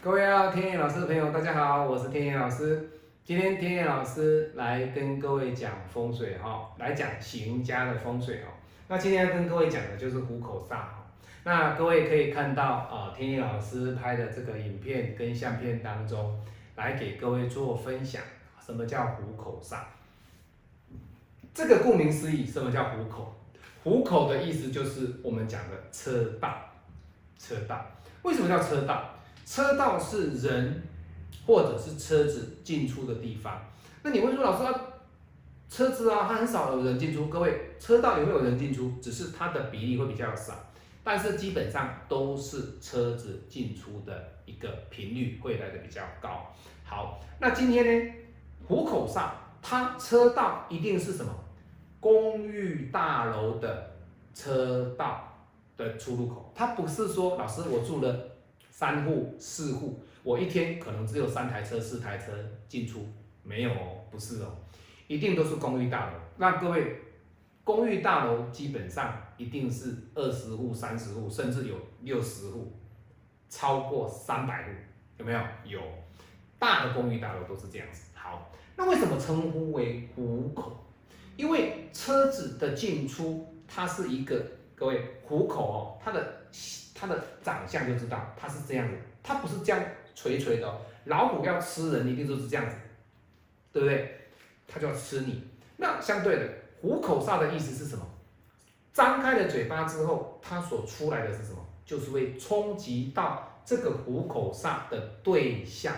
各位啊，天野老师的朋友，大家好，我是天野老师。今天天野老师来跟各位讲风水哈，来讲行家的风水哈。那今天要跟各位讲的就是虎口煞。那各位可以看到啊，天野老师拍的这个影片跟相片当中，来给各位做分享。什么叫虎口煞？这个顾名思义，什么叫虎口？虎口的意思就是我们讲的车道，车道。为什么叫车道？车道是人或者是车子进出的地方。那你会说，老师啊，车子啊，它很少有人进出。各位，车道也会有人进出，只是它的比例会比较少。但是基本上都是车子进出的一个频率会来的比较高。好，那今天呢，虎口上它车道一定是什么？公寓大楼的车道的出入口。它不是说，老师我住了。三户四户，我一天可能只有三台车、四台车进出，没有哦，不是哦，一定都是公寓大楼。那各位，公寓大楼基本上一定是二十户、三十户，甚至有六十户，超过三百户，有没有？有，大的公寓大楼都是这样子。好，那为什么称呼为虎口？因为车子的进出，它是一个，各位虎口哦，它的。它的长相就知道，它是这样子，它不是这样垂垂的。老虎要吃人，一定就是这样子，对不对？它就要吃你。那相对的，虎口煞的意思是什么？张开了嘴巴之后，它所出来的是什么？就是会冲击到这个虎口煞的对象，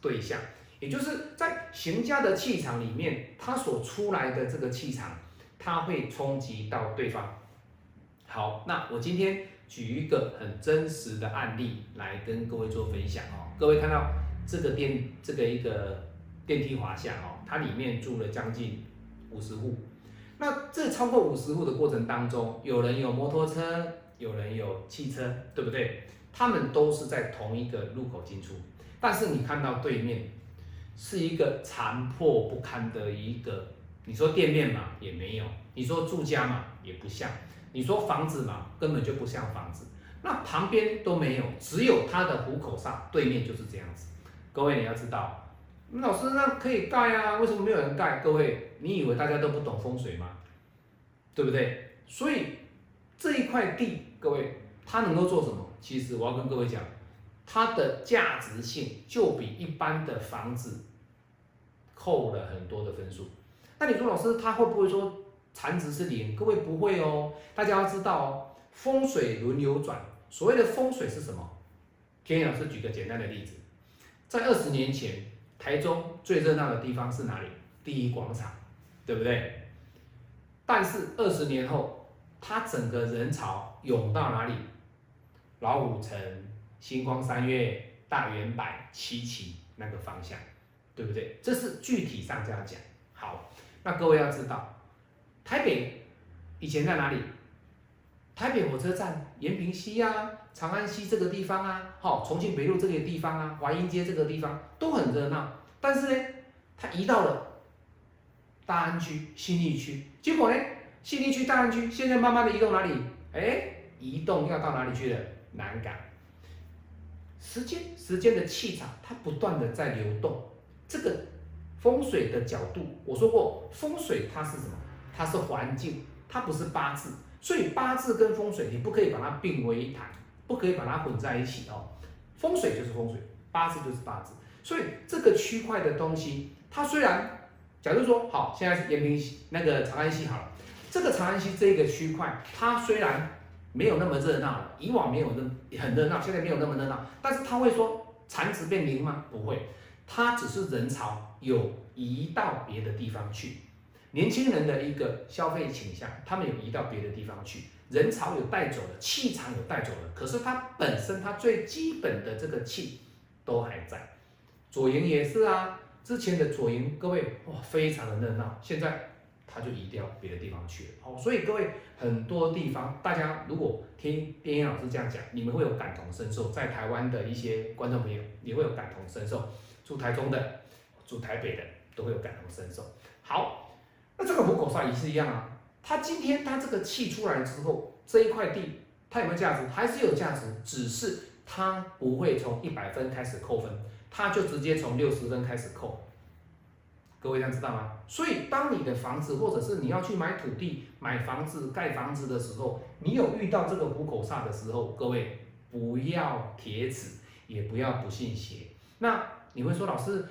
对象，也就是在行家的气场里面，它所出来的这个气场，它会冲击到对方。好，那我今天。举一个很真实的案例来跟各位做分享哦。各位看到这个电这个一个电梯滑下哦，它里面住了将近五十户。那这超过五十户的过程当中，有人有摩托车，有人有汽车，对不对？他们都是在同一个路口进出。但是你看到对面是一个残破不堪的一个，你说店面嘛也没有，你说住家嘛也不像。你说房子嘛，根本就不像房子，那旁边都没有，只有它的虎口上对面就是这样子。各位你要知道，老师那可以盖啊，为什么没有人盖？各位，你以为大家都不懂风水吗？对不对？所以这一块地，各位它能够做什么？其实我要跟各位讲，它的价值性就比一般的房子扣了很多的分数。那你说老师他会不会说？残值是零，各位不会哦。大家要知道哦，风水轮流转。所谓的风水是什么？天老师举个简单的例子，在二十年前，台中最热闹的地方是哪里？第一广场，对不对？但是二十年后，它整个人潮涌到哪里？老虎城、星光三月、大圆柏、七期那个方向，对不对？这是具体上这样讲。好，那各位要知道。台北以前在哪里？台北火车站、延平西啊、长安西这个地方啊，好，重庆北路这个地方啊，华阴街这个地方都很热闹。但是呢，它移到了大安区、新义区，结果呢，新义区、大安区现在慢慢的移动哪里？哎，移动要到哪里去了？南港。时间，时间的气场，它不断的在流动。这个风水的角度，我说过，风水它是什么？它是环境，它不是八字，所以八字跟风水你不可以把它并为一谈，不可以把它混在一起哦。风水就是风水，八字就是八字，所以这个区块的东西，它虽然，假如说好，现在是延平西那个长安西好了，这个长安西这个区块，它虽然没有那么热闹了，以往没有那很热闹，现在没有那么热闹，但是它会说残值变零吗？不会，它只是人潮有移到别的地方去。年轻人的一个消费倾向，他们有移到别的地方去，人潮有带走了，气场有带走了，可是他本身他最基本的这个气都还在。左营也是啊，之前的左营各位哇非常的热闹，现在他就移掉别的地方去了。好，所以各位很多地方，大家如果听边燕老师这样讲，你们会有感同身受，在台湾的一些观众朋友也会有感同身受，住台中的、住台北的都会有感同身受。好。那这个虎口煞也是一样啊，它今天它这个气出来之后，这一块地它有没有价值？还是有价值，只是它不会从一百分开始扣分，它就直接从六十分开始扣。各位这样知道吗？所以当你的房子或者是你要去买土地、买房子、盖房子的时候，你有遇到这个虎口煞的时候，各位不要铁齿，也不要不信邪。那你会说，老师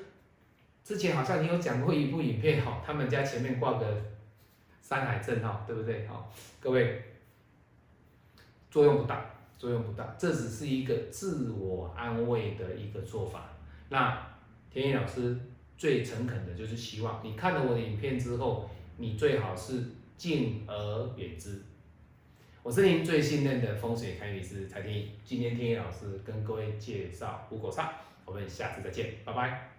之前好像你有讲过一部影片哈，他们家前面挂个山海镇哈，对不对？哈，各位作用不大，作用不大，这只是一个自我安慰的一个做法。那天意老师。最诚恳的就是希望你看了我的影片之后，你最好是敬而远之。我是您最信任的风水堪舆师蔡天意，今天天意老师跟各位介绍虎口煞，我们下次再见，拜拜。